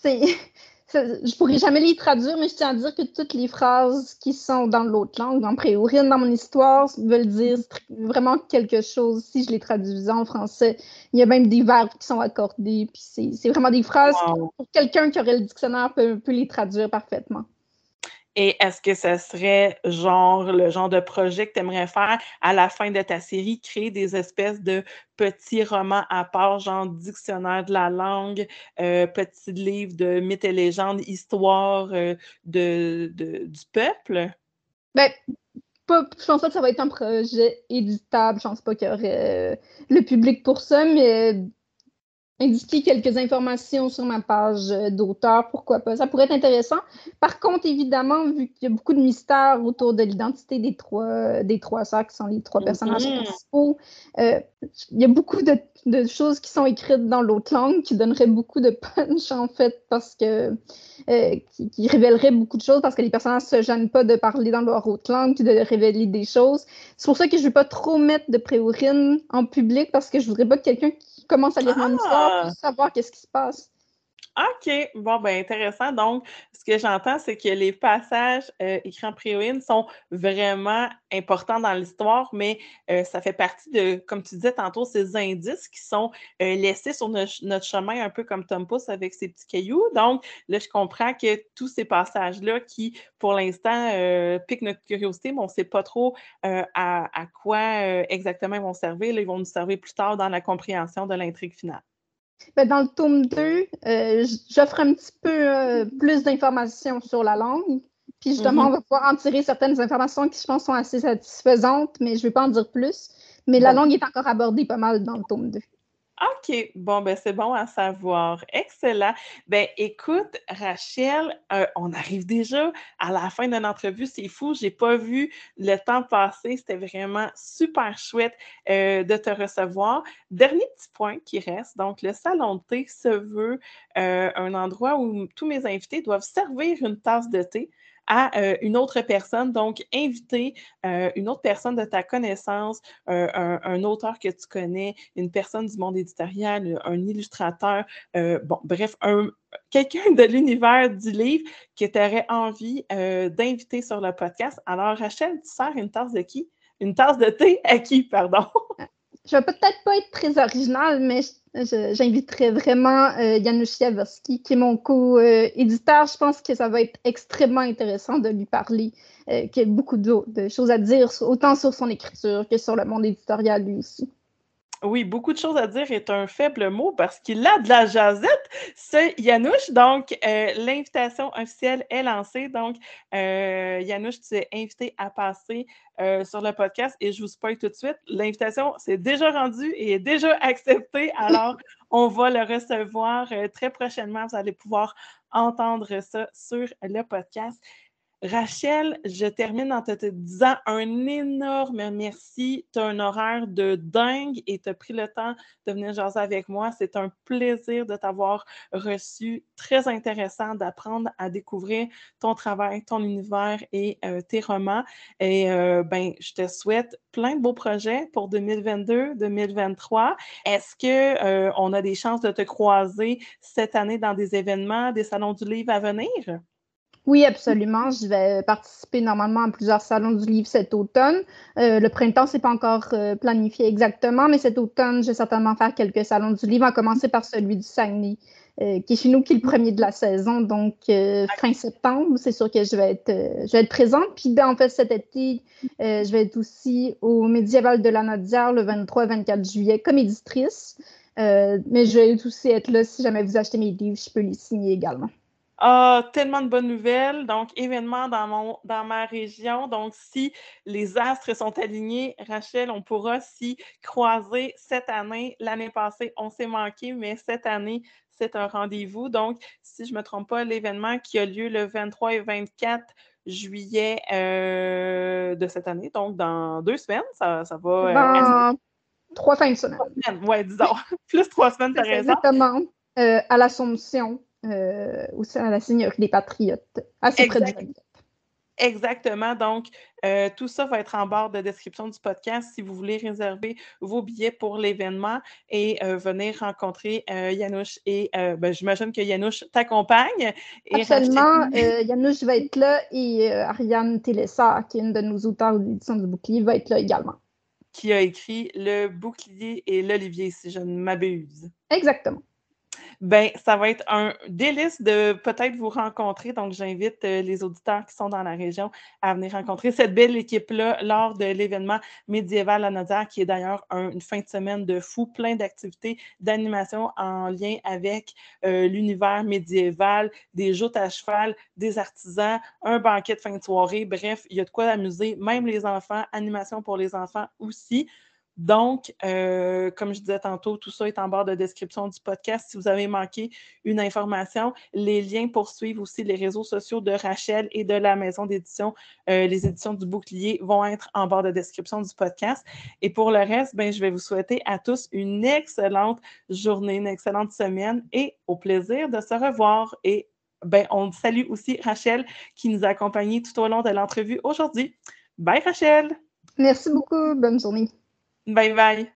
je pourrais jamais les traduire, mais je tiens à dire que toutes les phrases qui sont dans l'autre langue, dans Préaurine, dans mon histoire, veulent dire vraiment quelque chose si je les traduisais en français. Il y a même des verbes qui sont accordés, puis c'est vraiment des phrases pour quelqu'un qui aurait le dictionnaire peut, peut les traduire parfaitement. Et est-ce que ce serait genre le genre de projet que tu aimerais faire à la fin de ta série, créer des espèces de petits romans à part, genre dictionnaire de la langue, euh, petits livres de mythes et légendes, histoire euh, de, du peuple? Ben, pas, je pense pas que ça va être un projet éditable. Je pense pas qu'il y aurait euh, le public pour ça, mais indiquer quelques informations sur ma page euh, d'auteur, pourquoi pas. Ça pourrait être intéressant. Par contre, évidemment, vu qu'il y a beaucoup de mystères autour de l'identité des trois, des trois sœurs, qui sont les trois personnages mm-hmm. principaux, euh, il y a beaucoup de, choses qui sont écrites dans l'autre langue qui donneraient beaucoup de punch, en fait, parce que euh, qui, qui, révéleraient beaucoup de choses parce que les personnages ne se gênent pas de parler dans leur autre langue puis de révéler des choses. C'est pour ça que je ne veux pas trop mettre de préaurine en public parce que je voudrais pas que quelqu'un qui commence à lire mon histoire puisse savoir qu'est-ce qui se passe. OK, bon, ben intéressant. Donc, ce que j'entends, c'est que les passages euh, écrits en sont vraiment importants dans l'histoire, mais euh, ça fait partie de, comme tu disais tantôt, ces indices qui sont euh, laissés sur notre chemin, un peu comme Tom Pouce avec ses petits cailloux. Donc, là, je comprends que tous ces passages-là qui, pour l'instant, piquent notre curiosité, mais on ne sait pas trop à, quoi exactement ils vont servir. ils vont nous servir plus tard dans la compréhension de l'intrigue finale. Ben, dans le tome 2, euh, j'offre un petit peu euh, plus d'informations sur la langue. Puis justement, mm-hmm. on va pouvoir en tirer certaines informations qui, je pense, sont assez satisfaisantes, mais je ne vais pas en dire plus. Mais la langue est encore abordée pas mal dans le tome 2. OK, bon, ben c'est bon à savoir. Excellent. Ben écoute, Rachel, euh, on arrive déjà à la fin de l'entrevue. C'est fou, j'ai pas vu le temps passer. C'était vraiment super chouette euh, de te recevoir. Dernier petit point qui reste, donc le salon de thé se veut euh, un endroit où tous mes invités doivent servir une tasse de thé à euh, une autre personne. Donc, inviter euh, une autre personne de ta connaissance, euh, un, auteur que tu connais, une personne du monde éditorial, un illustrateur, bon, bref, quelqu'un de l'univers du livre que tu aurais envie d'inviter sur le podcast. Alors, Rachel, tu sers une tasse de qui? Une tasse de thé à qui, pardon? Je vais peut-être pas être très originale, mais j'inviterai vraiment euh, Janusz qui est mon co-éditeur. Je pense que ça va être extrêmement intéressant de lui parler, euh, qu'il a beaucoup de, choses à dire, autant sur son écriture que sur le monde éditorial lui aussi. Oui, beaucoup de choses à dire est un faible mot parce qu'il a de la jazette, c'est Yanouche. Donc, euh, l'invitation officielle est lancée. Donc, euh, Yanouche, tu es invité à passer euh, sur le podcast et je vous spoil tout de suite. L'invitation s'est déjà rendue et est déjà acceptée. Alors, on va le recevoir très prochainement. Vous allez pouvoir entendre ça sur le podcast. Rachel, je termine en te, disant un énorme merci. Tu as un horaire de dingue et tu as pris le temps de venir jaser avec moi. C'est un plaisir de t'avoir reçu. Très intéressant d'apprendre à découvrir ton travail, ton univers et euh, tes romans. Et euh, ben, je te souhaite plein de beaux projets pour 2022, 2023. Est-ce qu'on euh, on a des chances de te croiser cette année dans des événements, des salons du livre à venir? Oui, absolument. Je vais participer normalement à plusieurs salons du livre cet automne. Euh, le printemps, c'est pas encore euh, planifié exactement, mais cet automne, je vais certainement faire quelques salons du livre, à commencer par celui du Saguenay, euh, qui est chez nous, qui est le premier de la saison. Donc, fin septembre, c'est sûr que je vais être, présente. Puis, ben, en fait, cet été, je vais être aussi au Médiéval de la Nodière le 23 24 juillet comme éditrice. mais je vais aussi être là si jamais vous achetez mes livres, je peux les signer également. Ah, tellement de bonnes nouvelles. Donc, événement dans, mon, dans ma région. Donc, si les astres sont alignés, Rachel, on pourra s'y croiser cette année. L'année passée, on s'est manqué, mais cette année, c'est un rendez-vous. Donc, si je ne me trompe pas, l'événement qui a lieu le 23 et 24 juillet euh, de cette année, donc dans deux semaines, ça, ça va. Euh, trois fins de semaine. Oui, disons. Plus trois semaines, tu raison. Exactement. Euh, à l'Assomption euh, aussi à la Seigneurie des Patriotes, assez près du Exactement. Donc, euh, tout ça va être en barre de description du podcast si vous voulez réserver vos billets pour l'événement et euh, venir rencontrer Yanouche. Et ben, j'imagine que Yanouche t'accompagne. Absolument. Yanouche va être là et Ariane Télessa, qui est une de nos auteurs d'édition du bouclier, va être là également. Qui a écrit Le bouclier et l'olivier, si je ne m'abuse. Exactement ben ça va être un délice de peut-être vous rencontrer. Donc, j'invite euh, les auditeurs qui sont dans la région à venir rencontrer cette belle équipe-là lors de l'événement médiéval à Nadia, qui est d'ailleurs une fin de semaine de fou, plein d'activités, d'animation en lien avec euh, l'univers médiéval, des joutes à cheval, des artisans, un banquet de fin de soirée. Bref, il y a de quoi amuser, même les enfants, animation pour les enfants aussi. Donc, euh, comme je disais tantôt, tout ça est en barre de description du podcast. Si vous avez manqué une information, les liens pour suivre aussi les réseaux sociaux de Rachel et de la maison d'édition, euh, les éditions du bouclier, vont être en barre de description du podcast. Et pour le reste, ben, je vais vous souhaiter à tous une excellente journée, une excellente semaine et au plaisir de se revoir. Et ben, on salue aussi Rachel qui nous a accompagnés tout au long de l'entrevue aujourd'hui. Bye Rachel! Merci beaucoup. Bonne journée. Bye bye.